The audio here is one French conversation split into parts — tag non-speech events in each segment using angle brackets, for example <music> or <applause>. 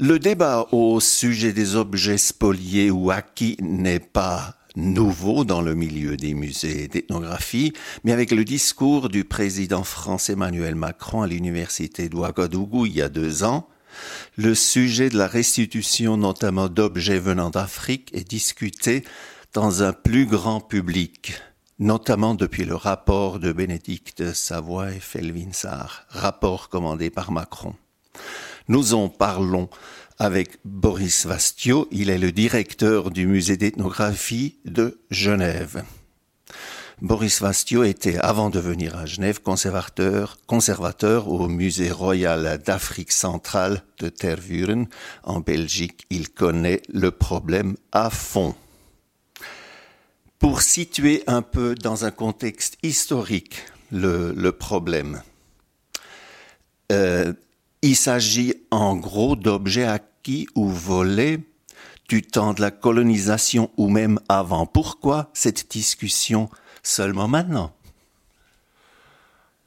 Le débat au sujet des objets spoliés ou acquis n'est pas nouveau dans le milieu des musées d'ethnographie, mais avec le discours du président français Emmanuel Macron à l'université d'Ouagadougou il y a deux ans, le sujet de la restitution notamment d'objets venant d'Afrique est discuté dans un plus grand public, notamment depuis le rapport de Bénédicte Savoie et Felvinsar, rapport commandé par Macron. Nous en parlons avec Boris Vastio, il est le directeur du musée d'ethnographie de Genève. Boris Vastio était, avant de venir à Genève, conservateur, au musée royal d'Afrique centrale de Tervuren, en Belgique. Il connaît le problème à fond. Pour situer un peu dans un contexte historique le, le problème, euh, il s'agit en gros d'objets acquis ou volés du temps de la colonisation ou même avant. Pourquoi cette discussion seulement maintenant?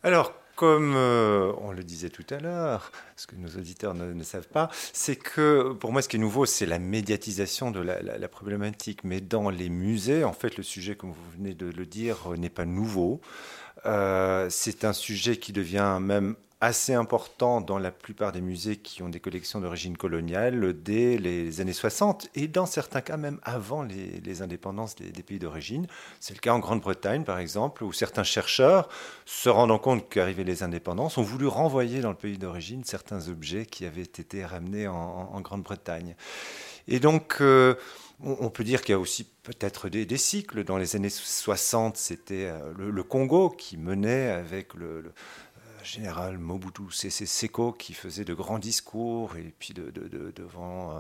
Alors, comme euh, on le disait tout à l'heure, ce que nos auditeurs ne, savent pas, c'est que pour moi, ce qui est nouveau, c'est la médiatisation de la, problématique. Mais dans les musées, en fait, le sujet, comme vous venez de le dire, n'est pas nouveau. Euh, c'est un sujet qui devient même assez important dans la plupart des musées qui ont des collections d'origine coloniale dès les années 60 et dans certains cas même avant les, indépendances des, pays d'origine. C'est le cas en Grande-Bretagne par exemple où certains chercheurs, se rendant compte qu'arrivaient les indépendances, ont voulu renvoyer dans le pays d'origine certains objets qui avaient été ramenés en, Grande-Bretagne. Et donc, euh, on peut dire qu'il y a aussi peut-être des, cycles. Dans les années 60, c'était euh, le, Congo qui menait avec le général Mobutu Sese Seko qui faisait de grands discours et puis de, devant euh,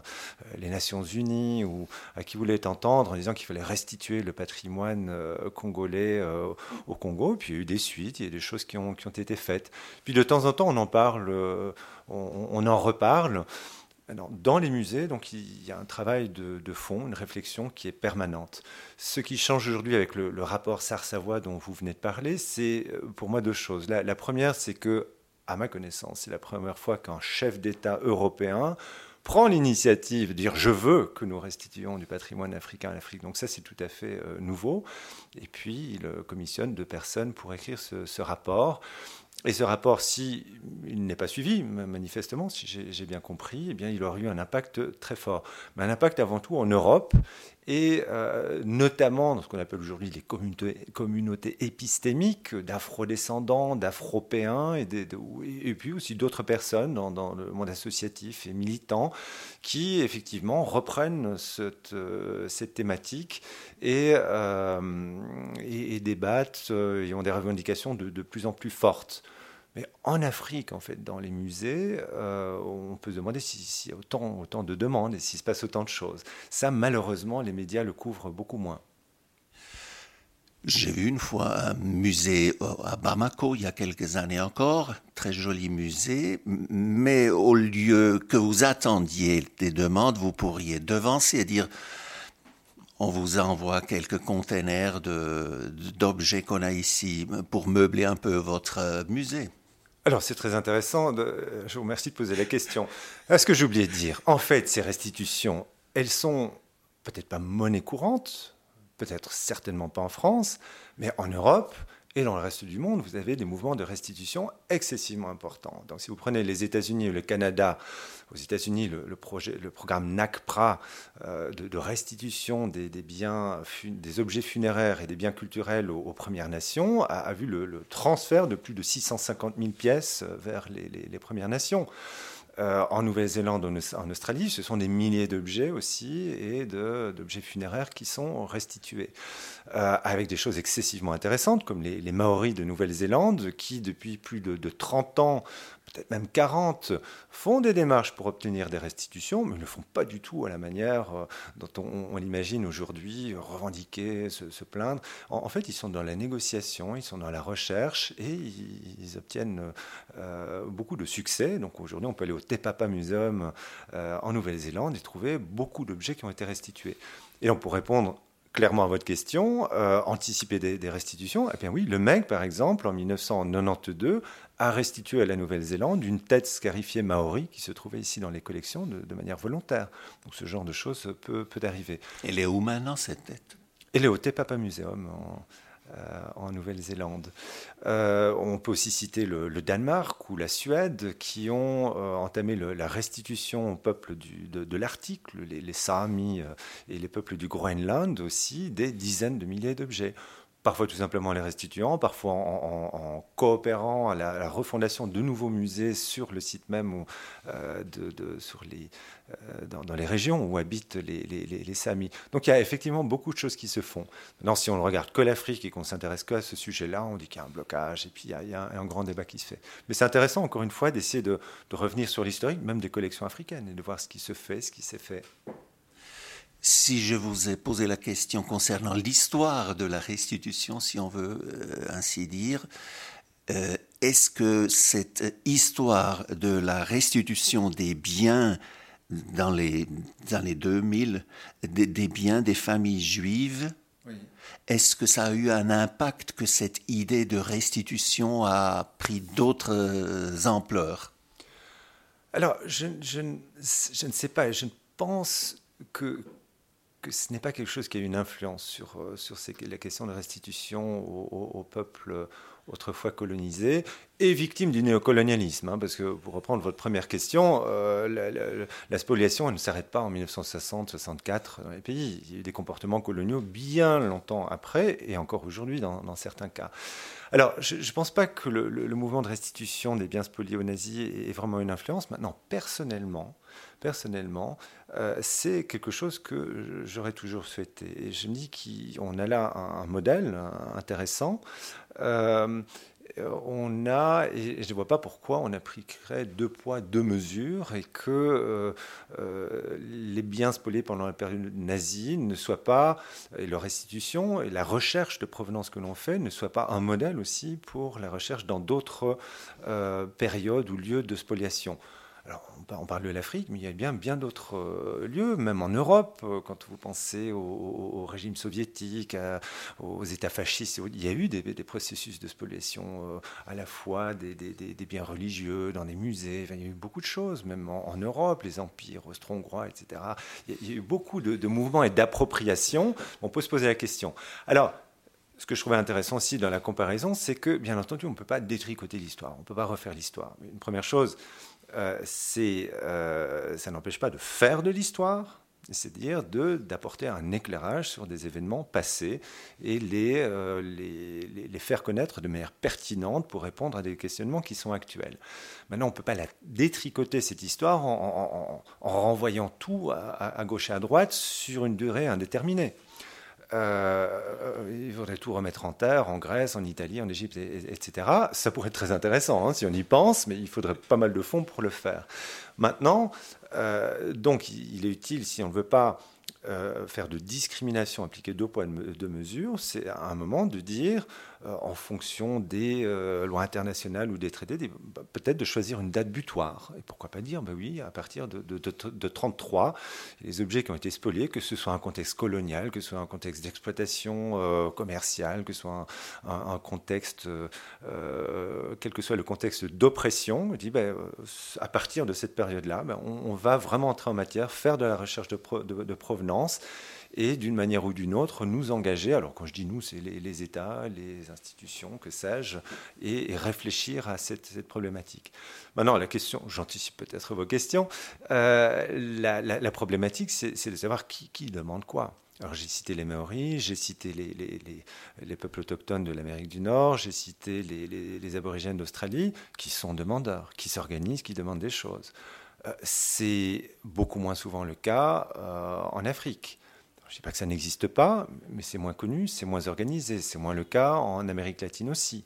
les Nations Unies ou à qui voulait entendre en disant qu'il fallait restituer le patrimoine euh, congolais euh, au Congo. Puis il y a eu des suites, il y a des choses qui ont, qui ont été faites. Puis de temps en temps, on en parle, on, on en reparle dans les musées, donc, il y a un travail de, fond, une réflexion qui est permanente. Ce qui change aujourd'hui avec le, rapport SAR-Savoie dont vous venez de parler, c'est euh, pour moi deux choses. La, première, c'est que, à ma connaissance, c'est la première fois qu'un chef d'État européen prend l'initiative de dire je veux que nous restituions du patrimoine africain à l'Afrique. Donc ça, c'est tout à fait euh, nouveau. Et puis, il euh, commissionne deux personnes pour écrire ce rapport. Et ce rapport, si il n'est pas suivi, manifestement, si j'ai bien compris, eh bien, il aurait eu un impact très fort. Mais un impact avant tout en Europe, et euh, notamment dans ce qu'on appelle aujourd'hui les communautés, communautés épistémiques d'afro-descendants, d'afropéens, et, et, puis aussi d'autres personnes dans, le monde associatif et militant qui effectivement reprennent cette, euh, cette thématique et, euh, et, débattent et ont des revendications de, de plus en plus fortes. Mais en Afrique, en fait, dans les musées, euh, on peut se demander s'il y a autant, de demandes et s'il se passe autant de choses. Ça, malheureusement, les médias le couvrent beaucoup moins. J'ai vu une fois un musée à Bamako il y a quelques années encore, très joli musée, mais au lieu que vous attendiez des demandes, vous pourriez devancer et dire on vous envoie quelques containers d'objets qu'on a ici pour meubler un peu votre musée. Alors c'est très intéressant, je vous remercie de poser la question. Est-ce que j'ai oublié de dire En fait, ces restitutions, elles sont peut-être pas monnaie courante, peut-être certainement pas en France, mais en Europe, et dans le reste du monde, vous avez des mouvements de restitution excessivement importants. Donc, si vous prenez les États-Unis et le Canada, aux États-Unis, le, projet, le programme NACPRA euh, de, restitution des, biens, des objets funéraires et des biens culturels aux, Premières Nations a, vu le, transfert de plus de 650 000 pièces vers les Premières Nations. Euh, en Nouvelle-Zélande, en Australie, ce sont des milliers d'objets aussi et d'objets funéraires qui sont restitués. Euh, avec des choses excessivement intéressantes, comme les, Maoris de Nouvelle-Zélande, qui depuis plus de, de 30 ans peut-être même 40, font des démarches pour obtenir des restitutions, mais ne le font pas du tout à la manière euh, dont on, l'imagine aujourd'hui, revendiquer, se, plaindre. En, fait, ils sont dans la négociation, ils sont dans la recherche et ils, obtiennent euh, beaucoup de succès. Donc aujourd'hui, on peut aller au Te Papa Museum euh, en Nouvelle-Zélande et trouver beaucoup d'objets qui ont été restitués. Et on pour répondre clairement à votre question, euh, anticiper des, restitutions, eh bien oui, le mec, par exemple, en 1992, a restitué à la Nouvelle-Zélande une tête scarifiée maori qui se trouvait ici dans les collections de, manière volontaire. Donc ce genre de choses peut, peut arriver. Elle est où maintenant, cette tête? Elle est au Te Papa Museum, en, en Nouvelle-Zélande. Euh, on peut aussi citer le, Danemark ou la Suède qui ont euh, entamé la restitution au peuple de, l'Arctique, les, les Samis et les peuples du Groenland aussi, des dizaines de milliers d'objets parfois tout simplement les restituant, parfois en, coopérant à la, refondation de nouveaux musées sur le site même ou euh, euh, dans, les régions où habitent les, les, Samis. Donc il y a effectivement beaucoup de choses qui se font. Maintenant, si on ne regarde que l'Afrique et qu'on s'intéresse que à ce sujet-là, on dit qu'il y a un blocage et puis il y a, un, grand débat qui se fait. Mais c'est intéressant, encore une fois, d'essayer de, de revenir sur l'historique, même des collections africaines, et de voir ce qui se fait, ce qui s'est fait. Si je vous ai posé la question concernant l'histoire de la restitution, si on veut euh, ainsi dire, euh, est-ce que cette histoire de la restitution des biens dans les, dans les 2000, des, des biens des familles juives, est-ce que ça a eu un impact que cette idée de restitution a pris d'autres euh, ampleurs? Alors, je, je, je ne sais pas, je pense que, que ce n'est pas quelque chose qui a une influence sur, euh, sur la question de restitution au, peuple euh, autrefois colonisé et victime du néocolonialisme. Hein, parce que, pour reprendre votre première question, euh, la, spoliation ne s'arrête pas en 1960-64 dans les pays. Il y a eu des comportements coloniaux bien longtemps après et encore aujourd'hui dans, certains cas. Alors, je ne pense pas que le, le, mouvement de restitution des biens spoliés aux nazis ait vraiment une influence. Maintenant, personnellement, personnellement, euh, c'est quelque chose que j'aurais toujours souhaité. Et je me dis qu'on a là un, modèle intéressant. Euh, on a, et je ne vois pas pourquoi on a pris créer deux poids, deux mesures, et que euh, les biens spoliés pendant la période nazie ne soient pas, et leur restitution et la recherche de provenance que l'on fait ne soit pas un modèle aussi pour la recherche dans d'autres périodes ou lieux de spoliation. Alors, on parle de l'Afrique, mais il y a bien, bien d'autres euh, lieux, même en Europe, euh, quand vous pensez au, régime soviétique, aux États fascistes, il y a eu des, processus de spoliation euh, à la fois des, biens religieux, dans des musées, il y a eu beaucoup de choses, même en, Europe, les empires austro-hongrois, etc. Il y, a, eu beaucoup de, de mouvements et d'appropriation. On peut se poser la question. Alors, ce que je trouvais intéressant aussi dans la comparaison, c'est que, bien entendu, on ne peut pas détricoter l'histoire, on ne peut pas refaire l'histoire. Une première chose, ça n'empêche pas de faire de l'histoire, c'est-à-dire d'apporter un éclairage sur des événements passés et euh, les, les, faire connaître de manière pertinente pour répondre à des questionnements qui sont actuels. Maintenant, on ne peut pas la détricoter, cette histoire, en, renvoyant tout à, gauche et à droite sur une durée indéterminée. Euh, il faudrait tout remettre en terre en Grèce, en Italie, en Égypte, etc. Ça pourrait être très intéressant hein, si on y pense, mais il faudrait pas mal de fonds pour le faire. Maintenant, euh, donc il est utile, si on ne veut pas euh, faire de discrimination, appliquer deux poids, deux mesures, c'est à un moment de dire, en fonction des euh, lois internationales ou des traités, bah, peut-être de choisir une date butoir. Et pourquoi pas dire, ben oui, à partir de, de, de, 33, les objets qui ont été spoliés, que ce soit un contexte colonial, que ce soit un contexte d'exploitation commerciale, que ce soit un, contexte, quel que soit le contexte d'oppression, ben, à partir de cette période-là, ben, on, va vraiment entrer en matière, faire de la recherche de provenance et d'une manière ou d'une autre nous engager, alors quand je dis nous, c'est les, États, les institutions, que sais-je, et, réfléchir à cette, problématique. Maintenant, la question, j'anticipe peut-être vos questions, euh, la, problématique, c'est de savoir qui, demande quoi. Alors j'ai cité les Maoris, j'ai cité les, les, peuples autochtones de l'Amérique du Nord, j'ai cité les, aborigènes d'Australie, qui sont demandeurs, qui s'organisent, qui demandent des choses. Euh, c'est beaucoup moins souvent le cas euh, en Afrique. Je ne dis pas que ça n'existe pas, mais c'est moins connu, c'est moins organisé. C'est moins le cas en Amérique latine aussi.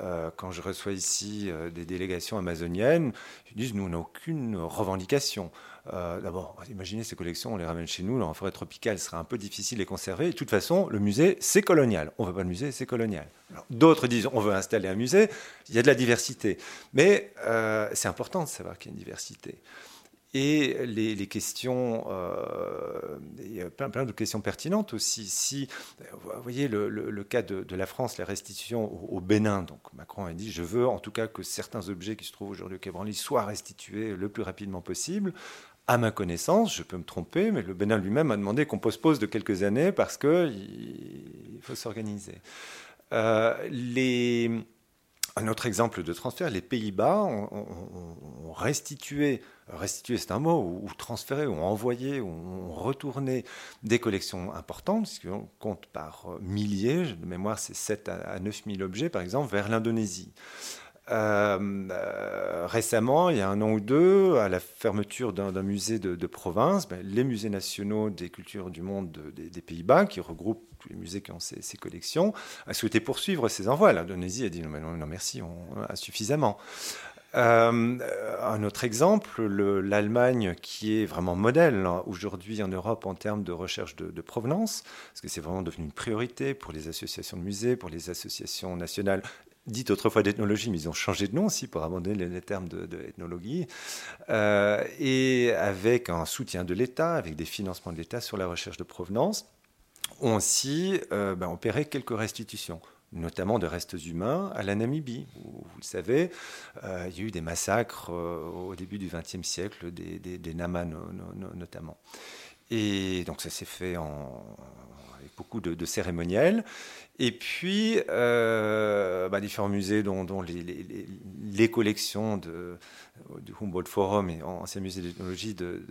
Euh, quand je reçois ici des délégations amazoniennes, ils disent nous, on n'a aucune revendication. Euh, d'abord, imaginez ces collections, on les ramène chez nous, la forêt tropicale, ce sera un peu difficile de les conserver. de toute façon, le musée, c'est colonial. On ne veut pas le musée, c'est colonial. D'autres disent, on veut installer un musée. Il y a de la diversité. Mais euh, c'est important de savoir qu'il y a une diversité. Et les, questions, euh, a plein, plein de questions pertinentes aussi. Si, vous voyez le, cas de, la France, la restitution au, Bénin, donc Macron a dit je veux en tout cas que certains objets qui se trouvent aujourd'hui au Quai Branly soient restitués le plus rapidement possible. À ma connaissance, je peux me tromper, mais le Bénin lui-même a demandé qu'on postpose de quelques années parce qu'il faut s'organiser. Euh, un autre exemple de transfert, les Pays-Bas ont, restitué, restitué c'est un mot, ou, transféré, ou envoyé, ou ont retourné des collections importantes, puisqu'on compte par milliers, de mémoire c'est 7 à 9 000 objets par exemple, vers l'Indonésie. Euh, euh, récemment, il y a un an ou deux, à la fermeture d'un musée de, province, ben, les musées nationaux des cultures du monde des, Pays-Bas, qui regroupent tous les musées qui ont ces, collections, a souhaité poursuivre ces envois. L'Indonésie a dit non, non, merci, on a suffisamment. Euh, un autre exemple, l'Allemagne qui est vraiment modèle hein, aujourd'hui en Europe en termes de recherche de, provenance, parce que c'est vraiment devenu une priorité pour les associations de musées, pour les associations nationales dites autrefois d'ethnologie, mais ils ont changé de nom aussi pour abandonner les, termes de, euh, et avec un soutien de l'État, avec des financements de l'État sur la recherche de provenance, ont aussi euh, ben, opéré quelques restitutions notamment de restes humains à la Namibie. Où, vous le savez, euh, il y a eu des massacres au début du XXe siècle, des, des, notamment. Et donc ça s'est fait en, avec beaucoup de, de cérémoniels. Et puis, euh, bah, différents musées, dont, les, collections de, du Humboldt Forum et ancien musée d'ethnologie de,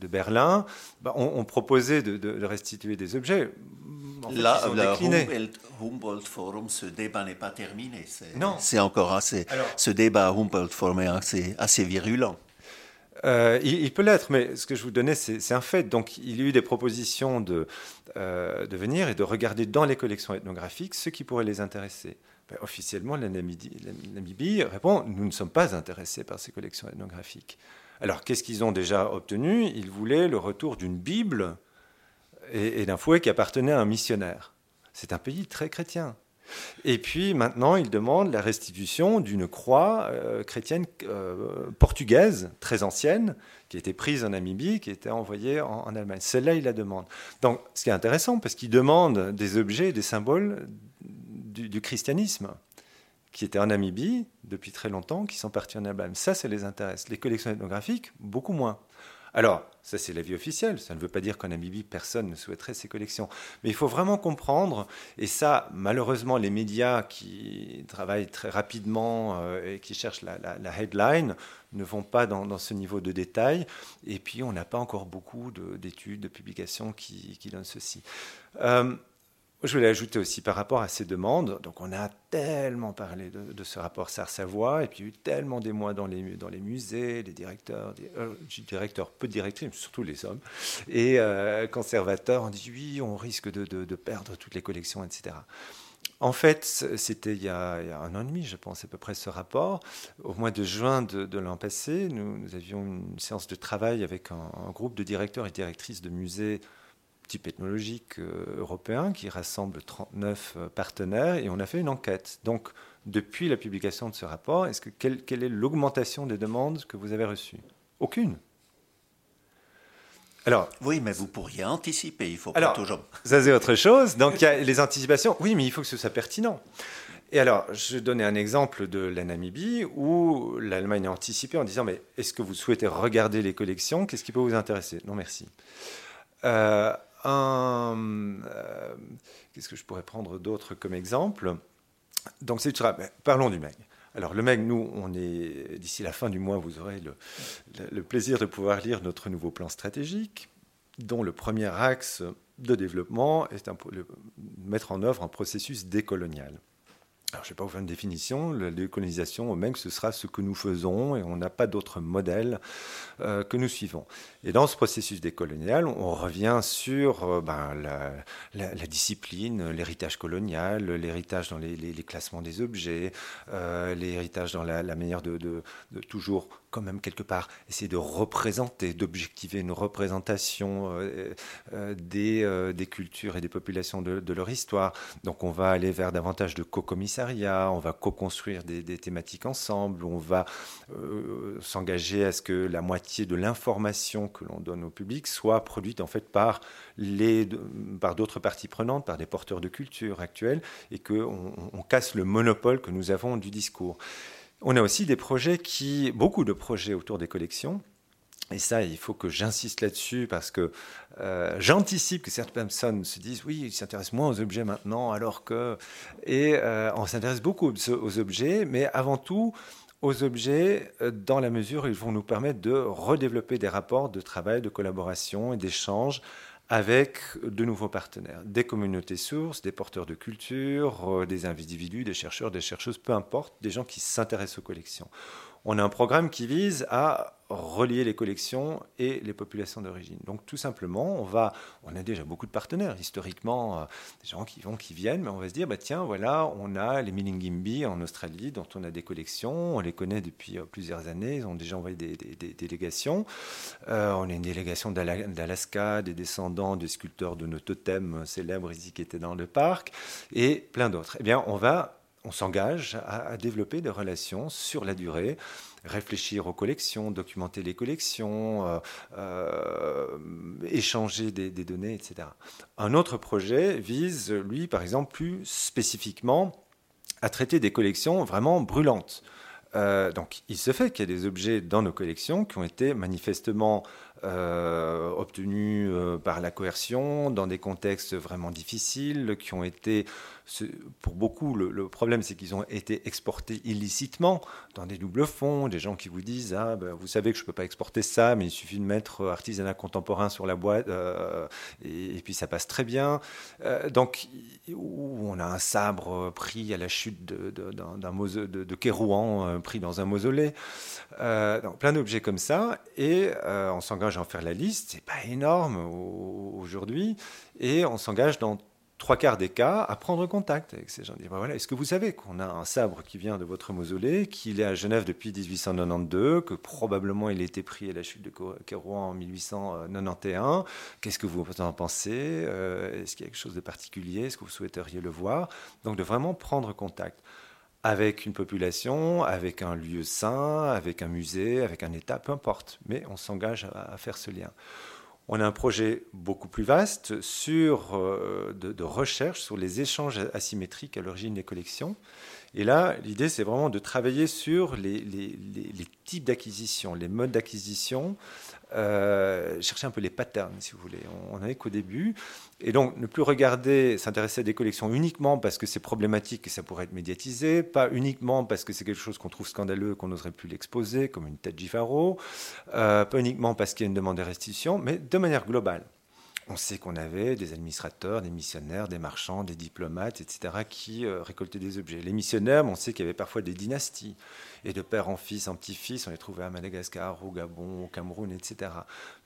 de, Berlin, bah, ont, proposé de, restituer des objets. Là, le Humboldt, Forum, ce débat n'est pas terminé. Non. C'est encore assez. ce débat Humboldt Forum est assez, assez virulent. Euh, il, peut l'être, mais ce que je vous donnais, c'est un fait. Donc, il y a eu des propositions de, euh, de venir et de regarder dans les collections ethnographiques ce qui pourrait les intéresser. Ben, officiellement, la Namibie, répond Nous ne sommes pas intéressés par ces collections ethnographiques. Alors, qu'est-ce qu'ils ont déjà obtenu? Ils voulaient le retour d'une Bible et, et d'un fouet qui appartenait à un missionnaire. C'est un pays très chrétien. Et puis maintenant, il demande la restitution d'une croix euh, chrétienne euh, portugaise, très ancienne, qui a été prise en Namibie, qui été envoyée en, Allemagne. Celle-là, il la demande. Donc, ce qui est intéressant, parce qu'il demande des objets, des symboles du, du, christianisme, qui étaient en Namibie depuis très longtemps, qui sont partis en Allemagne. Ça, ça les intéresse. Les collections ethnographiques, beaucoup moins. Alors, ça c'est l'avis officiel, ça ne veut pas dire qu'en Namibie, personne ne souhaiterait ces collections. Mais il faut vraiment comprendre, et ça, malheureusement, les médias qui travaillent très rapidement euh, et qui cherchent la, headline ne vont pas dans, ce niveau de détail. Et puis, on n'a pas encore beaucoup d'études, de, publications qui, donnent ceci. Euh, je voulais ajouter aussi par rapport à ces demandes, donc on a tellement parlé de, ce rapport Sars-Savoie, et puis il y a eu tellement d'émois dans les, dans les musées, les directeurs, des, euh, directeurs, peu de directrices, surtout les hommes, et euh, conservateurs ont dit oui, on risque de, de, perdre toutes les collections, etc. En fait, c'était il, il, y a un an et demi, je pense, à peu près ce rapport. Au mois de juin de, l'an passé, nous, avions une séance de travail avec un, un groupe de directeurs et directrices de musées type ethnologique euh, européen qui rassemble 39 euh, partenaires et on a fait une enquête. Donc, depuis la publication de ce rapport, est-ce que quelle, est l'augmentation des demandes que vous avez reçues? Aucune. Alors, oui, mais vous pourriez anticiper, il faut pas alors, toujours. <laughs> Ça, c'est autre chose. Donc, il y a les anticipations. Oui, mais il faut que ce soit pertinent. Et alors, je donnais un exemple de la Namibie où l'Allemagne a anticipé en disant Mais est-ce que vous souhaitez regarder les collections? Qu'est-ce qui peut vous intéresser? Non, merci. Euh, euh, qu'est-ce que je pourrais prendre d'autre comme exemple? Donc, c'est Parlons du MEG. Alors, le MEG, nous, on est d'ici la fin du mois, vous aurez le, plaisir de pouvoir lire notre nouveau plan stratégique, dont le premier axe de développement est de mettre en œuvre un processus décolonial. Je ne vais pas vous faire une définition. La décolonisation, au même, ce sera ce que nous faisons et on n'a pas d'autre modèle euh, que nous suivons. Et dans ce processus décolonial, on revient sur euh, ben, la, discipline, l'héritage colonial, l'héritage dans les, classements des objets, euh, l'héritage dans la, manière de, toujours quand même quelque part essayer de représenter, d'objectiver une représentation euh, euh, des, des, cultures et des populations de, leur histoire. Donc on va aller vers davantage de co-commissariat, on va co-construire des, thématiques ensemble, on va s'engager à ce que la moitié de l'information que l'on donne au public soit produite en fait par les, par d'autres parties prenantes, par des porteurs de culture actuels, et qu'on on casse le monopole que nous avons du discours. On a aussi des projets qui, beaucoup de projets autour des collections. Et ça, il faut que j'insiste là-dessus parce que euh, j'anticipe que certaines personnes se disent oui, ils s'intéressent moins aux objets maintenant, alors que. Et euh, on s'intéresse beaucoup aux objets, mais avant tout aux objets euh, dans la mesure où ils vont nous permettre de redévelopper des rapports de travail, de collaboration et d'échange avec de nouveaux partenaires, des communautés sources, des porteurs de culture, euh, des individus, des chercheurs, des chercheuses, peu importe, des gens qui s'intéressent aux collections. On a un programme qui vise à relier les collections et les populations d'origine. Donc tout simplement, on va, on a déjà beaucoup de partenaires historiquement, euh, des gens qui vont, qui viennent, mais on va se dire, bah tiens, voilà, on a les Milingimbi en Australie, dont on a des collections, on les connaît depuis euh, plusieurs années, ils ont déjà envoyé des, délégations. Euh, on a une délégation d'Alaska, des descendants des sculpteurs de nos totems célèbres ici qui étaient dans le parc, et plein d'autres. Eh bien, on va on s'engage à, développer des relations sur la durée, réfléchir aux collections, documenter les collections, euh, euh, échanger des, données, etc. Un autre projet vise, lui, par exemple, plus spécifiquement à traiter des collections vraiment brûlantes. Euh, donc, il se fait qu'il y a des objets dans nos collections qui ont été manifestement obtenus par la coercion, dans des contextes vraiment difficiles, qui ont été pour beaucoup, le, problème, c'est qu'ils ont été exportés illicitement dans des doubles fonds, des gens qui vous disent ah, ben, Vous savez que je ne peux pas exporter ça, mais il suffit de mettre artisanat contemporain sur la boîte, euh, et, puis ça passe très bien. Euh, donc, on a un sabre pris à la chute d'un de, de, de, Kérouan, euh, pris dans un mausolée. donc, plein d'objets comme ça, et on s'engage à en faire la liste. C'est pas énorme aujourd'hui, et on s'engage dans trois quarts des cas, à prendre contact avec ces gens. Ben voilà, est-ce que vous savez qu'on a un sabre qui vient de votre mausolée, qu'il est à Genève depuis 1892, que probablement il a été pris à la chute de Kérouan en 1891 Qu'est-ce que vous en pensez? Euh, Est-ce qu'il y a quelque chose de particulier? Est-ce que vous souhaiteriez le voir? Donc de vraiment prendre contact avec une population, avec un lieu sain, avec un musée, avec un État, peu importe. Mais on s'engage à faire ce lien. On a un projet beaucoup plus vaste sur, euh, de, recherche sur les échanges asymétriques à l'origine des collections. Et là, l'idée, c'est vraiment de travailler sur les, les types d'acquisition, les modes d'acquisition, euh, chercher un peu les patterns, si vous voulez. On n'en est qu'au début. Et donc, ne plus regarder, s'intéresser à des collections uniquement parce que c'est problématique et ça pourrait être médiatisé, pas uniquement parce que c'est quelque chose qu'on trouve scandaleux, qu'on n'oserait plus l'exposer, comme une tête Gifaro, euh, pas uniquement parce qu'il y a une demande de restitution, mais de manière globale. On sait qu'on avait des administrateurs, des missionnaires, des marchands, des diplomates, etc., qui euh, récoltaient des objets. Les missionnaires, on sait qu'il y avait parfois des dynasties. Et de père en fils, en petit-fils, on les trouvait à Madagascar, au Gabon, au Cameroun, etc.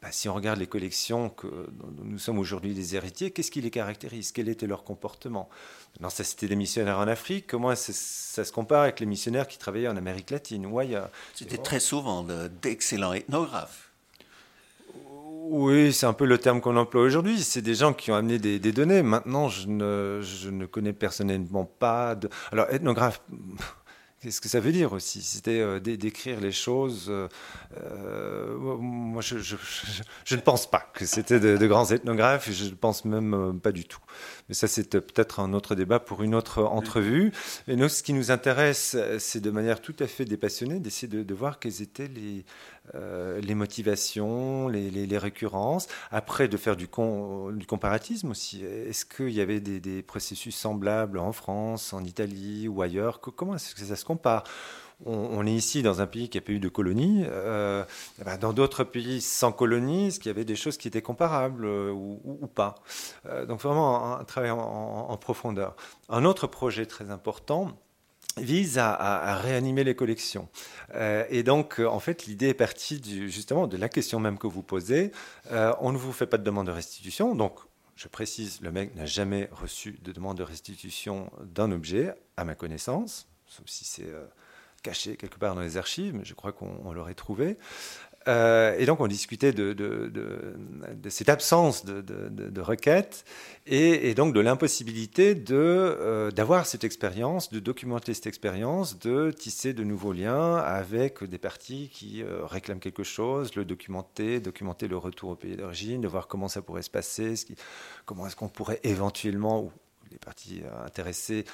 Bah, si on regarde les collections que dont nous sommes aujourd'hui des héritiers, qu'est-ce qui les caractérise? Quel était leur comportement? Non, ça c'était des missionnaires en Afrique. Comment ça, se compare avec les missionnaires qui travaillaient en Amérique latine ou ailleurs? C'était très souvent d'excellents ethnographes. Oui, c'est un peu le terme qu'on emploie aujourd'hui. C'est des gens qui ont amené des, données. Maintenant, je ne, je ne, connais personnellement pas de. Alors, ethnographe, <laughs> Qu'est-ce que ça veut dire aussi? C'était euh, d'écrire les choses. Euh, euh, moi, je, ne pense pas que c'était de, grands ethnographes, je ne pense même pas du tout. Mais ça, c'est peut-être un autre débat pour une autre entrevue. Mais nous, ce qui nous intéresse, c'est de manière tout à fait dépassionnée d'essayer de, voir quelles étaient les, les motivations, les, récurrences. Après, de faire du, comparatisme aussi. Est-ce qu'il y avait des, processus semblables en France, en Italie ou ailleurs? Comment est-ce que ça se compare? On, est ici dans un pays qui n'a pas eu de colonies. Euh, ben, dans d'autres pays sans colonies, est-ce qu'il y avait des choses qui étaient comparables euh, ou, pas? Euh, Donc vraiment un, travail en, profondeur. Un autre projet très important vise à, réanimer les collections. et donc, en fait, l'idée est partie justement de la question même que vous posez. on ne vous fait pas de demande de restitution, donc je précise, le mec n'a jamais reçu de demande de restitution d'un objet, à ma connaissance sauf si c'est euh, caché quelque part dans les archives, mais je crois qu'on l'aurait trouvé. Euh, et donc on discutait de, cette absence de, requête et, donc de l'impossibilité euh, d'avoir cette expérience, de documenter cette expérience, de tisser de nouveaux liens avec des parties qui euh, réclament quelque chose, le documenter, documenter le retour au pays d'origine, de voir comment ça pourrait se passer, comment est-ce qu'on pourrait éventuellement, ou les parties intéressées,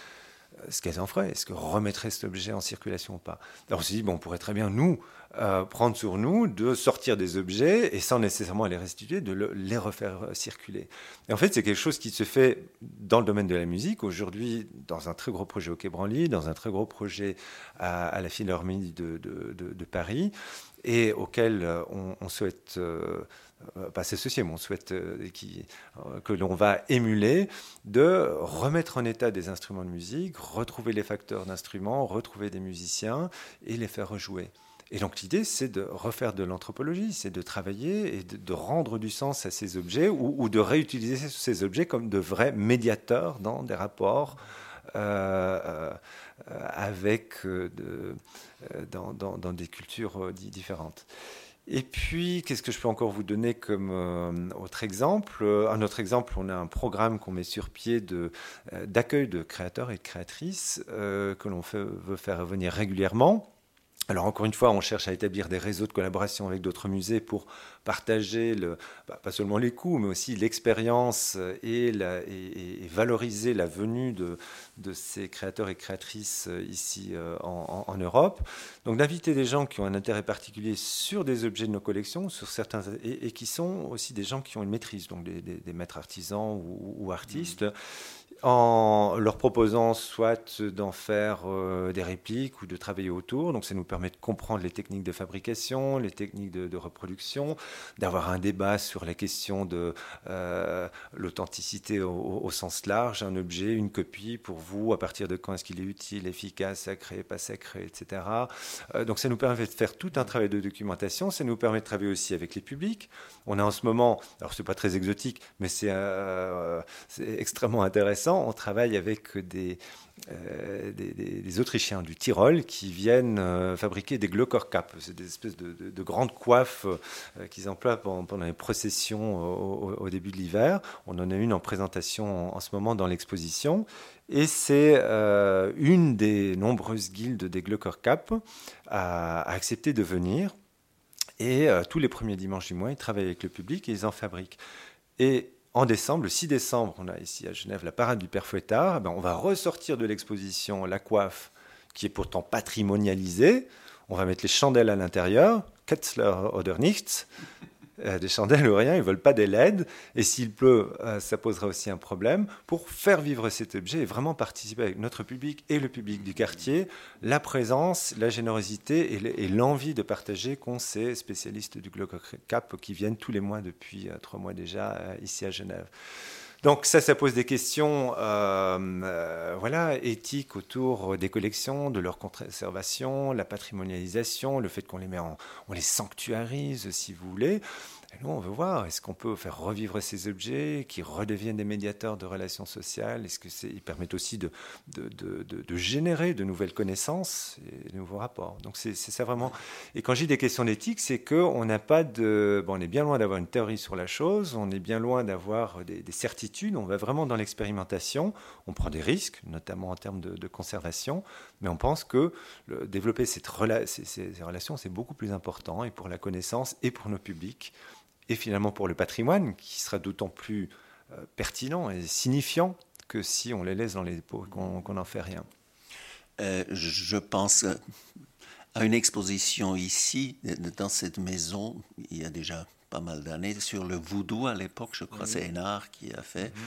ce qu'elles en feraient, est-ce qu'elles remettraient cet objet en circulation ou pas? Alors on s'est dit, bon, on pourrait très bien, nous, euh, prendre sur nous de sortir des objets et sans nécessairement les restituer, de les refaire euh, circuler. Et en fait, c'est quelque chose qui se fait dans le domaine de la musique, aujourd'hui, dans un très gros projet au Quai Branly, dans un très gros projet à, la Philharmonie de, Paris, et auquel euh, on, souhaite euh, pas s'associer, mais on souhaite euh, euh, que l'on va émuler, de remettre en état des instruments de musique, retrouver les facteurs d'instruments, retrouver des musiciens et les faire rejouer. Et donc l'idée, c'est de refaire de l'anthropologie, c'est de travailler et de, rendre du sens à ces objets ou, de réutiliser ces objets comme de vrais médiateurs dans des rapports avec dans, dans, des cultures différentes. Et puis, qu'est-ce que je peux encore vous donner comme euh, autre exemple? Euh, Un autre exemple, on a un programme qu'on met sur pied euh, d'accueil de créateurs et de créatrices que l'on veut faire venir régulièrement. Alors encore une fois, on cherche à établir des réseaux de collaboration avec d'autres musées pour partager bah, pas seulement les coûts, mais aussi l'expérience et, valoriser la venue de, de, ces créateurs et créatrices euh, ici euh, en, Europe. Donc d'inviter des gens qui ont un intérêt particulier sur des objets de nos collections, sur certains et, qui sont aussi des gens qui ont une maîtrise, donc des, maîtres artisans ou, artistes. Mmh en leur proposant soit d'en faire euh, des répliques ou de travailler autour. Donc ça nous permet de comprendre les techniques de fabrication, les techniques de, reproduction, d'avoir un débat sur la question de euh, l'authenticité au, sens large, un objet, une copie, pour vous, à partir de quand est-ce qu'il est utile, efficace, sacré, pas sacré, etc. Euh, donc ça nous permet de faire tout un travail de documentation, ça nous permet de travailler aussi avec les publics. On a en ce moment, alors c'est pas très exotique, mais c'est extrêmement intéressant, on travaille avec des, euh, des, Autrichiens du Tyrol qui viennent euh, fabriquer des Glokorkap. C'est des espèces de, grandes coiffes euh, qu'ils emploient pendant, les processions au, début de l'hiver. On en a une en présentation en, ce moment dans l'exposition. Et c'est une des nombreuses guildes des Glokorkap à, à accepter de venir. Et tous les premiers dimanches du mois, ils travaillent avec le public et ils en fabriquent. Et en décembre, le 6 décembre, on a ici à Genève la parade du Père Fouettard. Eh ben, on va ressortir de l'exposition la coiffe qui est pourtant patrimonialisée. On va mettre les chandelles à l'intérieur, Ketzler oder nichts, des chandelles ou rien, ils veulent pas des LED. Et s'il pleut, euh, ça posera aussi un problème. Pour faire vivre cet objet et vraiment participer avec notre public et le public du quartier, la présence, la générosité et l'envie de partager qu'ont ces spécialistes du Cap qui viennent tous les mois depuis euh, trois mois déjà ici à Genève. Donc ça, ça pose des questions voilà, éthiques autour des collections, de leur conservation, la patrimonialisation, le fait qu'on les met en, on les sanctuarise, si vous voulez nous, on veut voir, est-ce qu'on peut faire revivre ces objets qui redeviennent des médiateurs de relations sociales? Est-ce qu'ils permettent aussi de, de, de, générer de nouvelles connaissances et de nouveaux rapports? Donc c'est ça vraiment. Et quand j'ai des questions d'éthique, c'est qu'on n'a pas de. Bon, on est bien loin d'avoir une théorie sur la chose, on est bien loin d'avoir des, certitudes, on va vraiment dans l'expérimentation, on prend des risques, notamment en termes de, conservation, mais on pense que développer ces, ces relations, c'est beaucoup plus important, et pour la connaissance et pour nos publics et finalement pour le patrimoine, qui sera d'autant plus euh, pertinent et signifiant que si on les laisse dans les dépôts, qu'on n'en fait rien. Euh, je pense à une exposition ici, dans cette maison, il y a déjà pas mal d'années, sur le voodoo à l'époque, je crois, c'est Hénard qui a fait. Mhm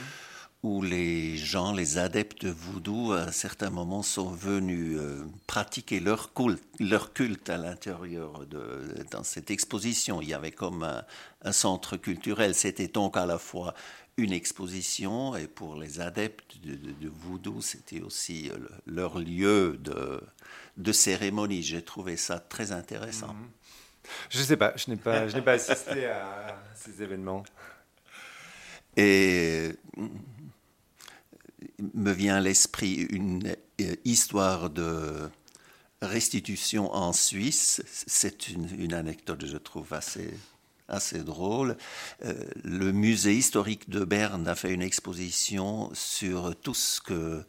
où les gens, les adeptes de voodoo, à certains moments, sont venus euh, pratiquer leur culte, leur culte à l'intérieur de dans cette exposition. Il y avait comme un, centre culturel. C'était donc à la fois une exposition et pour les adeptes de, voodoo, c'était aussi euh, leur lieu de, de cérémonie. J'ai trouvé ça très intéressant. Mhm. Je ne sais pas, je n'ai pas, je n'ai pas assisté à ces événements. Et me vient à l'esprit une euh, histoire de restitution en Suisse. C'est une, anecdote, je trouve, assez, assez drôle. Euh, le musée historique de Berne a fait une exposition sur tout ce que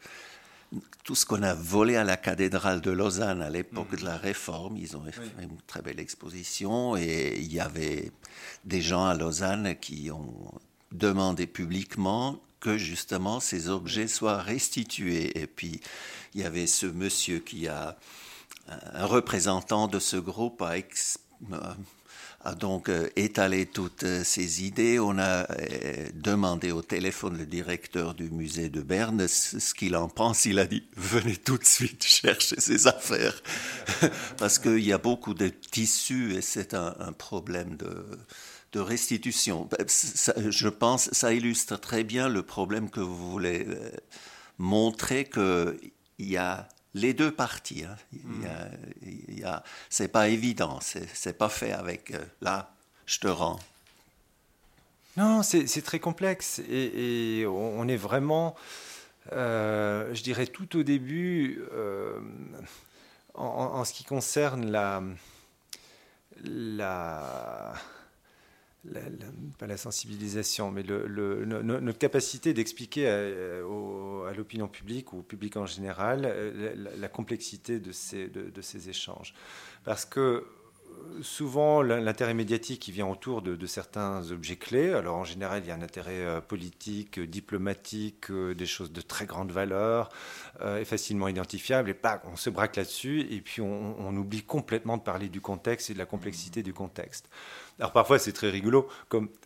tout ce qu'on a volé à la cathédrale de Lausanne à l'époque de la Réforme. Ils ont fait une très belle exposition et il y avait des gens à Lausanne qui ont demandé publiquement que justement ces objets soient restitués. Et puis il y avait ce monsieur qui a un représentant de ce groupe a, a donc euh, étalé toutes euh, ces idées. On a euh, demandé au téléphone le directeur du musée de Berne ce qu'il en pense. Il a dit venez tout de suite chercher ces affaires <laughs> parce qu'il y a beaucoup de tissus et c'est un, problème de, de restitution. Je pense ça illustre très bien le problème que vous voulez montrer qu'il y a les deux parties. Hein. Il c'est pas évident, c'est, pas fait avec euh, là, je te rends. Non, c'est, très complexe et, on est vraiment, euh, je dirais, tout au début euh, en, ce qui concerne la pas la sensibilisation, mais le, notre capacité d'expliquer à, l'opinion publique ou au public en général euh, la, complexité de ces, de, ces échanges. Parce que euh, souvent l'intérêt médiatique qui vient autour de, certains objets clés. Alors en général, il y a un intérêt euh, politique, diplomatique, des choses de très grande valeur, et facilement identifiables. Et on se braque là-dessus, et puis on, oublie complètement de parler du contexte et de la complexité du contexte. Alors parfois c'est très rigolo, comme <laughs>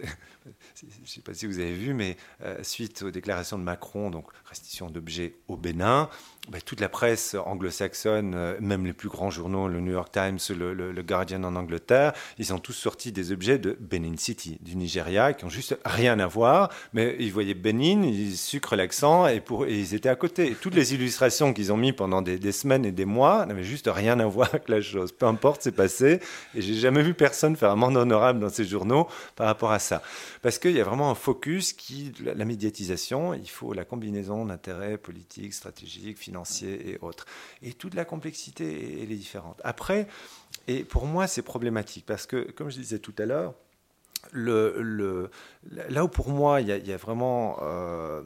je ne sais pas si vous avez vu, mais euh, suite aux déclarations de Macron, donc restitution d'objets au Bénin, bah, toute la presse anglo-saxonne, euh, même les plus grands journaux, le New York Times, le, Guardian en Angleterre, ils ont tous sorti des objets de Benin City, du Nigeria, qui ont juste rien à voir, mais ils voyaient Benin, ils sucrent l'accent et, ils étaient à côté. toutes les illustrations qu'ils ont mis pendant des, semaines et des mois n'avaient juste rien à voir avec la chose. Peu importe, c'est passé, et j'ai jamais vu personne faire un monde honorable dans ces journaux par rapport à ça. Parce qu'il y a vraiment un focus qui, la médiatisation, il faut la combinaison d'intérêts politiques, stratégiques, financiers et autres. Et toute la complexité, elle est différente. Après, et pour moi, c'est problématique parce que, comme je disais tout à l'heure, le, là où pour moi il y a, vraiment euh,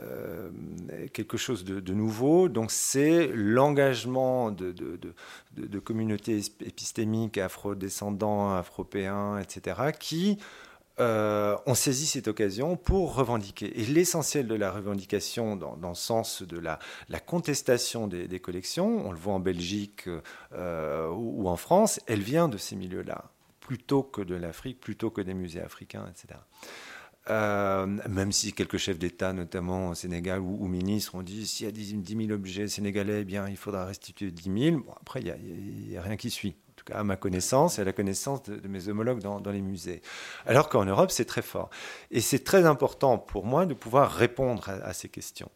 euh, quelque chose de, nouveau, donc c'est l'engagement de, communautés épistémiques afro-descendants, afropéens, etc., qui euh, on saisit cette occasion pour revendiquer. Et l'essentiel de la revendication, dans, le sens de la, contestation des, collections, on le voit en Belgique euh, ou, en France, elle vient de ces milieux-là, plutôt que de l'Afrique, plutôt que des musées africains, etc. Euh, même si quelques chefs d'État, notamment au Sénégal ou, ministres, ont dit s'il y a 10 000 objets sénégalais, eh bien, il faudra restituer 10 000. Bon, après, il n'y a, rien qui suit tout cas à ma connaissance et à la connaissance de, mes homologues dans, les musées. Alors qu'en Europe, c'est très fort. Et c'est très important pour moi de pouvoir répondre à, ces questions.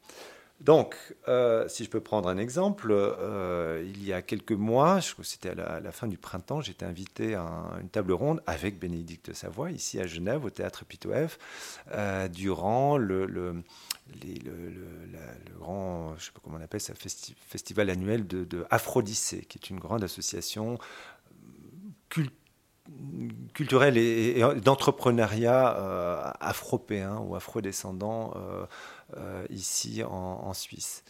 Donc, euh, si je peux prendre un exemple, euh, il y a quelques mois, je crois que c'était à, la, fin du printemps, j'étais invité à une table ronde avec Bénédicte Savoie, ici à Genève, au théâtre Pitoef, euh, durant le, grand, je sais pas comment on appelle ça, festival annuel de, de qui est une grande association culturel et, d'entrepreneuriat euh, afropéen ou afrodescendant euh, euh, ici en, Suisse.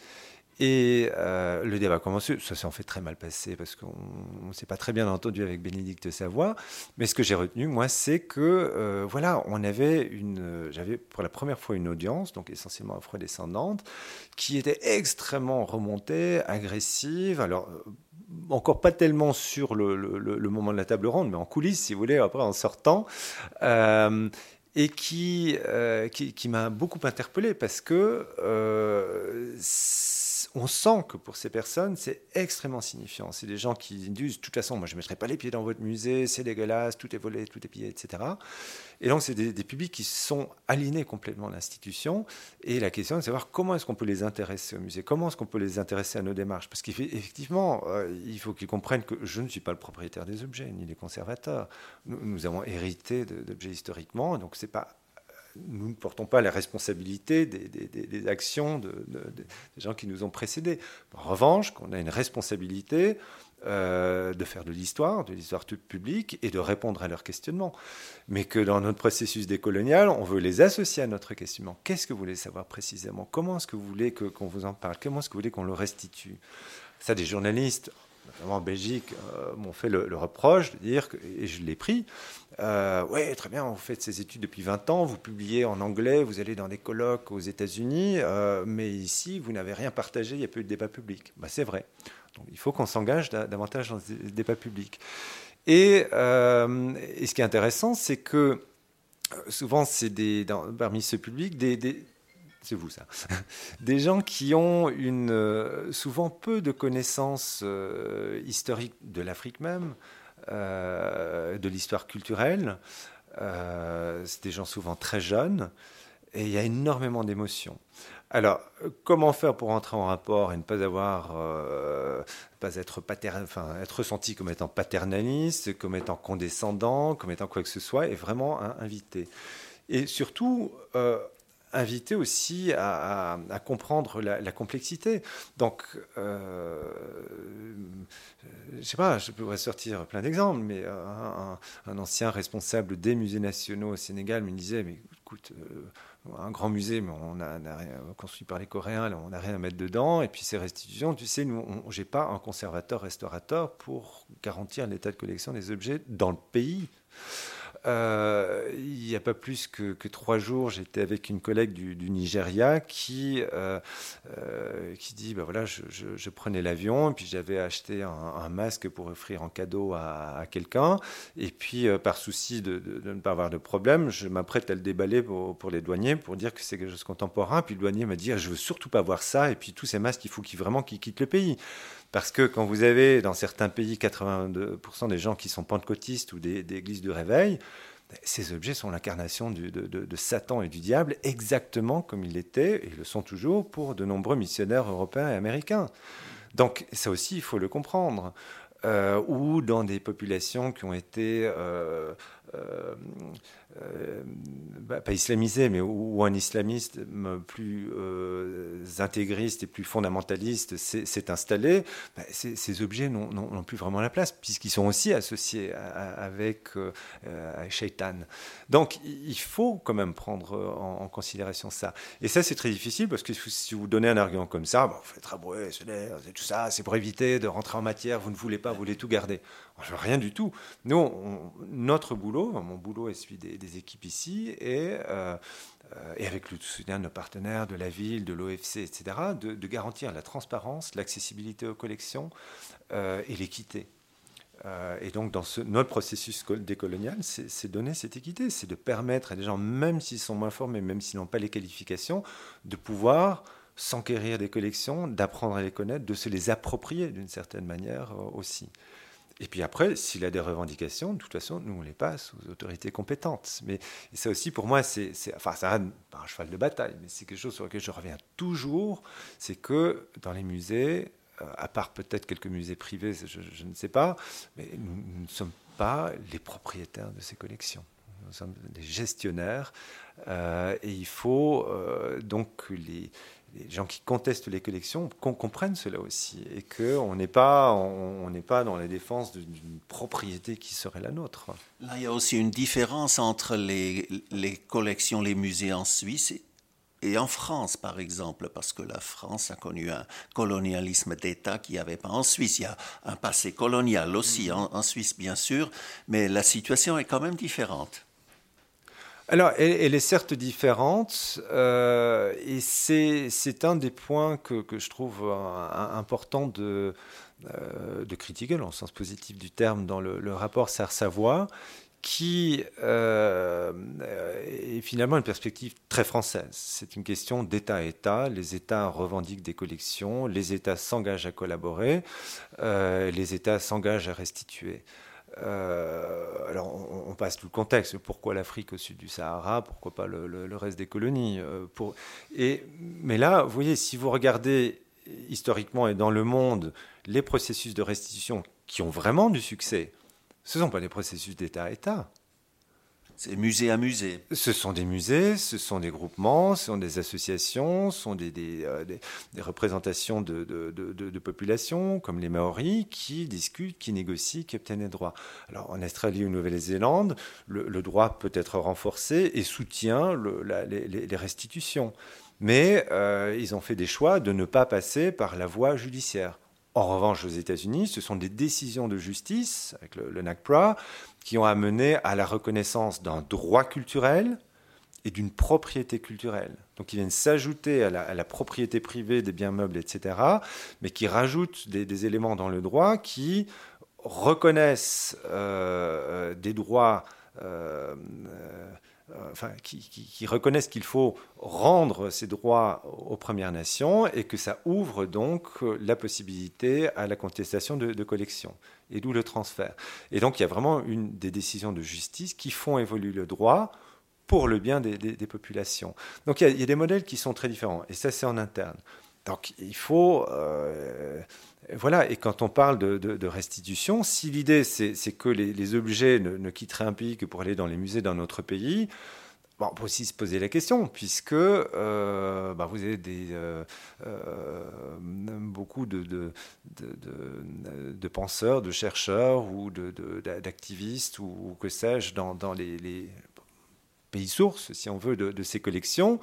Et le débat a commencé, ça s'est en fait très mal passé parce qu'on ne s'est pas très bien entendu avec Bénédicte Savoie. Mais ce que j'ai retenu, moi, c'est que, voilà, on avait une, j'avais pour la première fois une audience, donc essentiellement afrodescendante, qui était extrêmement remontée, agressive. Alors, encore pas tellement sur le, moment de la table ronde, mais en coulisses, si vous voulez, après en sortant. Euh, et qui, euh, qui, qui m'a beaucoup interpellé parce que euh, on sent que pour ces personnes, c'est extrêmement signifiant. C'est des gens qui disent, de toute façon, moi je ne mettrai pas les pieds dans votre musée, c'est dégueulasse, tout est volé, tout est pillé, etc. Et donc, c'est des, publics qui sont aliénés complètement à l'institution. Et la question est de savoir comment est-ce qu'on peut les intéresser au musée, comment est-ce qu'on peut les intéresser à nos démarches. Parce qu'effectivement, euh, il faut qu'ils comprennent que je ne suis pas le propriétaire des objets, ni les conservateurs. Nous, nous avons hérité d'objets historiquement, donc c'est pas nous ne portons pas la responsabilité des, actions des gens qui nous ont précédés. En revanche, qu'on a une responsabilité euh, de faire de l'histoire, de l'histoire publique et de répondre à leurs questionnements. Mais que dans notre processus décolonial, on veut les associer à notre questionnement. Qu'est-ce que vous voulez savoir précisément? Comment est-ce que vous voulez qu'on vous en parle? Comment est-ce que vous voulez qu'on le restitue? Ça, des journalistes, notamment en Belgique, euh, m'ont fait le, reproche de dire, et je l'ai pris, euh, oui, très bien, vous faites ces études depuis 20 ans, vous publiez en anglais, vous allez dans des colloques aux États-Unis, mais ici, vous n'avez rien partagé, il n'y a plus de débat public. Bah, c'est vrai il faut qu'on s'engage davantage dans le débat public. Euh, et, ce qui est intéressant, c'est que euh, souvent, c'est parmi ce public, des, c'est vous ça, <laughs> des gens qui ont une, euh, souvent peu de connaissances historiques de l'Afrique même, de l'histoire culturelle. c'est des gens souvent très jeunes et il y a énormément d'émotions. Alors, comment faire pour entrer en rapport et ne pas avoir, euh, pas être, enfin, être ressenti comme étant paternaliste, comme étant condescendant, comme étant quoi que ce soit, et vraiment inviter. Et surtout, euh, inviter aussi à, comprendre la, complexité. Donc, euh, je sais pas, je pourrais sortir plein d'exemples, mais un, ancien responsable des musées nationaux au Sénégal me disait, mais écoute, un grand musée, mais on a, rien, construit par les Coréens, on n'a rien à mettre dedans. Et puis ces restitutions, tu sais, nous, j'ai pas un conservateur-restaurateur pour garantir l'état de collection des objets dans le pays. Euh, il n'y a pas plus que, trois jours, j'étais avec une collègue du, Nigeria qui, euh, euh, qui dit ben voilà, je, prenais l'avion, puis j'avais acheté un, masque pour offrir en cadeau à, quelqu'un, et puis par souci de, ne pas avoir de problème, je m'apprête à le déballer pour, les douaniers pour dire que c'est quelque chose de contemporain. Puis le douanier m'a dit je veux surtout pas voir ça, et puis tous ces masques, il faut qu'ils vraiment qu'ils quittent le pays. Parce que quand vous avez dans certains pays 82% des gens qui sont pentecôtistes ou des, églises de réveil, ces objets sont l'incarnation de, Satan et du diable, exactement comme ils l'étaient, et le sont toujours pour de nombreux missionnaires européens et américains. Donc ça aussi, il faut le comprendre. Euh, ou dans des populations qui ont été euh, euh, euh, bah, pas islamisé, mais où, un islamiste plus euh, intégriste et plus fondamentaliste s'est installé, bah, ces, objets n'ont plus vraiment la place, puisqu'ils sont aussi associés avec euh, Shaitan. Donc il faut quand même prendre en, considération ça. Et ça, c'est très difficile, parce que si vous donnez un argument comme ça, bah, vous faites rabrouer, c'est tout ça, c'est pour éviter de rentrer en matière, vous ne voulez pas, vous voulez tout garder. Rien du tout. Nous, notre boulot, mon boulot est celui des, équipes ici, et, euh, et, avec le soutien de nos partenaires, de la ville, de l'OFC, etc., de, garantir la transparence, l'accessibilité aux collections euh, et l'équité. Euh, et donc, dans ce, notre processus décolonial, c'est donner cette équité, c'est de permettre à des gens, même s'ils sont moins formés, même s'ils n'ont pas les qualifications, de pouvoir s'enquérir des collections, d'apprendre à les connaître, de se les approprier d'une certaine manière aussi. Et puis après, s'il a des revendications, de toute façon, nous, on les passe aux autorités compétentes. Mais ça aussi, pour moi, c'est, enfin, ça pas un cheval de bataille, mais c'est quelque chose sur lequel je reviens toujours, c'est que dans les musées, euh, à part peut-être quelques musées privés, je, ne sais pas, mais nous, ne sommes pas les propriétaires de ces collections. Nous sommes des gestionnaires euh, et il faut euh, donc les, les gens qui contestent les collections qu'on comprenne cela aussi et qu'on n'est pas, on, n'est pas dans la défense d'une propriété qui serait la nôtre. Là, il y a aussi une différence entre les, les collections, les musées en Suisse et en France, par exemple, parce que la France a connu un colonialisme d'État qu'il n'y avait pas en Suisse. Il y a un passé colonial aussi en, en Suisse, bien sûr, mais la situation est quand même différente. Alors, elle, est certes différente, euh, et c'est un des points que, je trouve euh, important de, euh, de critiquer, dans le sens positif du terme, dans le, rapport Serre-Savoie, qui est finalement une perspective très française. C'est une question d'État à État. Les États revendiquent des collections, les États s'engagent à collaborer, les États s'engagent à restituer. Euh, alors, on, passe tout le contexte. Pourquoi l'Afrique au sud du Sahara? Pourquoi pas le, reste des colonies euh, et, Mais là, vous voyez, si vous regardez historiquement et dans le monde les processus de restitution qui ont vraiment du succès, ce ne sont pas des processus d'État à État. C'est musée à musée. Ce sont des musées, ce sont des groupements, ce sont des associations, ce sont des, euh, représentations de, populations, comme les Maoris, qui discutent, qui négocient, qui obtiennent des droits. Alors en Australie ou Nouvelle-Zélande, le, droit peut être renforcé et soutient le, les, les, restitutions. Mais euh, ils ont fait des choix de ne pas passer par la voie judiciaire. En revanche, aux États-Unis, ce sont des décisions de justice, avec le, le NACPRA, qui ont amené à la reconnaissance d'un droit culturel et d'une propriété culturelle. Donc, ils viennent s'ajouter à, la, propriété privée des biens meubles, etc., mais qui rajoutent des, éléments dans le droit qui reconnaissent euh, euh, des droits euh, enfin, qui, reconnaissent qu'il faut rendre ces droits aux Premières Nations et que ça ouvre donc euh, la possibilité à la contestation de, collection et d'où le transfert. Et donc il y a vraiment des décisions de justice qui font évoluer le droit pour le bien des, populations. Donc il y, a, des modèles qui sont très différents et ça c'est en interne. Donc il faut euh, voilà, et quand on parle de, restitution, si l'idée c'est que les, objets ne, quitteraient un pays que pour aller dans les musées d'un autre pays, on peut aussi se poser la question, puisque euh, bah, vous avez euh, euh, beaucoup de, penseurs, de chercheurs ou d'activistes ou, que sais-je dans, les, pays sources, si on veut, de, ces collections,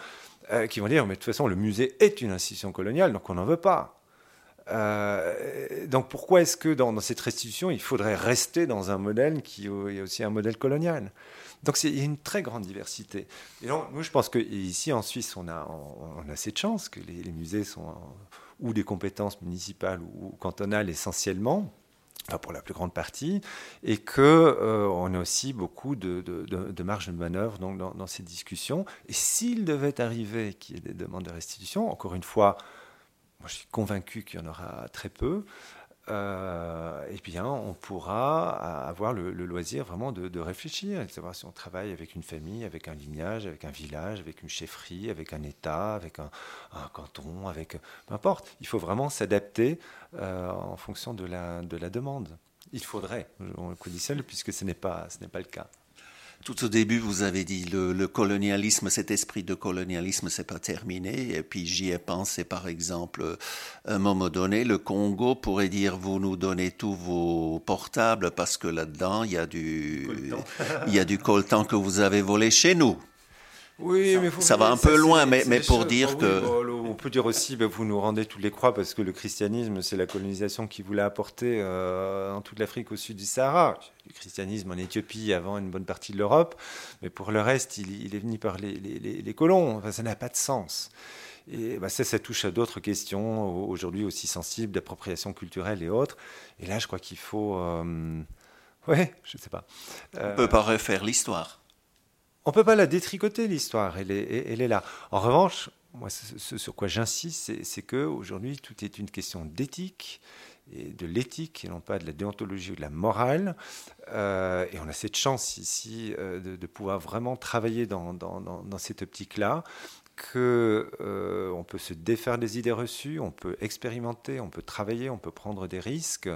qui vont dire, mais de toute façon, le musée est une institution coloniale, donc on n'en veut pas. Euh, donc pourquoi est-ce que dans, cette restitution, il faudrait rester dans un modèle qui est aussi un modèle colonial? Donc il y a une très grande diversité. Et donc, moi, je pense qu'ici en Suisse, on a, on, a cette chance que les, musées sont ou des compétences municipales ou, cantonales essentiellement, enfin pour la plus grande partie, et qu'on euh, on a aussi beaucoup de, marge de manœuvre dans ces discussions. Et s'il devait arriver qu'il y ait des demandes de restitution, encore une fois, je suis convaincu qu'il y en aura très peu. Euh, et bien, on pourra avoir le, loisir vraiment de, réfléchir, de savoir si on travaille avec une famille, avec un lignage, avec un village, avec une chefferie, avec un État, avec un, canton, avec peu importe. Il faut vraiment s'adapter euh, en fonction de la, de la demande. Il faudrait, on le conditionne, puisque ce n'est pas, pas le cas. Tout au début, vous avez dit le, le colonialisme, cet esprit de colonialisme, c'est pas terminé. Et puis j'y ai pensé, par exemple, à un moment donné, le Congo pourrait dire vous nous donnez tous vos portables parce que là-dedans il y a du <laughs> il y a du coltan que vous avez volé chez nous. Oui, mais ça va un peu loin, mais, mais pour dire ah que. on peut dire aussi, ben, vous nous rendez toutes les croix parce que le christianisme, c'est la colonisation qui voulait apporter euh, en toute l'Afrique au sud du Sahara. Le christianisme en Éthiopie avant une bonne partie de l'Europe, mais pour le reste, il, est venu par les, les, les, colons. Enfin, ça n'a pas de sens. Et ben, ça, ça touche à d'autres questions, aujourd'hui aussi sensibles, d'appropriation culturelle et autres. Et là, je crois qu'il faut. Euh... Ouais, je ne sais pas. On ne peut pas refaire l'histoire. On ne peut pas la détricoter, l'histoire, elle est, là. En revanche, moi, ce, sur quoi j'insiste, c'est qu'aujourd'hui, tout est une question d'éthique, et de l'éthique, et non pas de la déontologie ou de la morale. Euh, et on a cette chance ici euh, de, pouvoir vraiment travailler dans cette optique-là, que euh, on peut se défaire des idées reçues, on peut expérimenter, on peut travailler, on peut prendre des risques,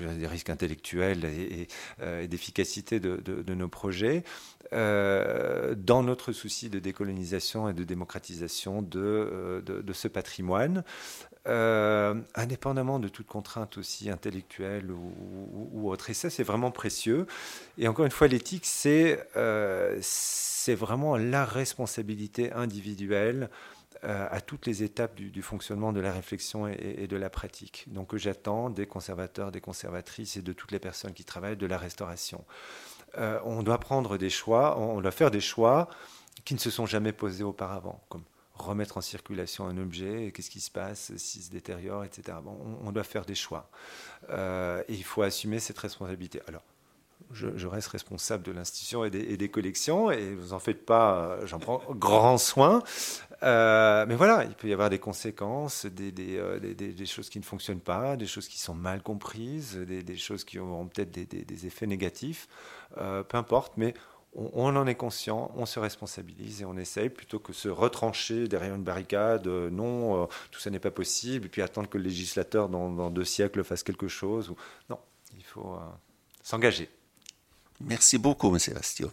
euh, des risques intellectuels et, euh, d'efficacité de, nos projets, dans notre souci de décolonisation et de démocratisation de, ce patrimoine, indépendamment de toute contrainte aussi intellectuelle ou, autre. Et ça, c'est vraiment précieux. Et encore une fois, l'éthique, c'est vraiment la responsabilité individuelle euh, à toutes les étapes du, fonctionnement de la réflexion et, de la pratique. Donc j'attends des conservateurs, des conservatrices et de toutes les personnes qui travaillent de la restauration. Euh, on doit prendre des choix, on doit faire des choix qui ne se sont jamais posés auparavant, comme remettre en circulation un objet, qu'est-ce qui se passe s'il se détériore, etc. on, doit faire des choix. Euh, et il faut assumer cette responsabilité. Alors, je, reste responsable de l'institution et, des, collections, et vous en faites pas, euh, j'en prends grand soin. Euh, mais voilà, il peut y avoir des conséquences, des, des, euh, choses qui ne fonctionnent pas, des choses qui sont mal comprises, des, choses qui auront peut-être des, effets négatifs, peu importe, mais on, en est conscient, on se responsabilise et on essaye plutôt que se retrancher derrière une barricade, non, tout ça n'est pas possible, et puis attendre que le législateur dans, deux siècles fasse quelque chose. Non, il faut s'engager. Merci beaucoup, M. Bastio.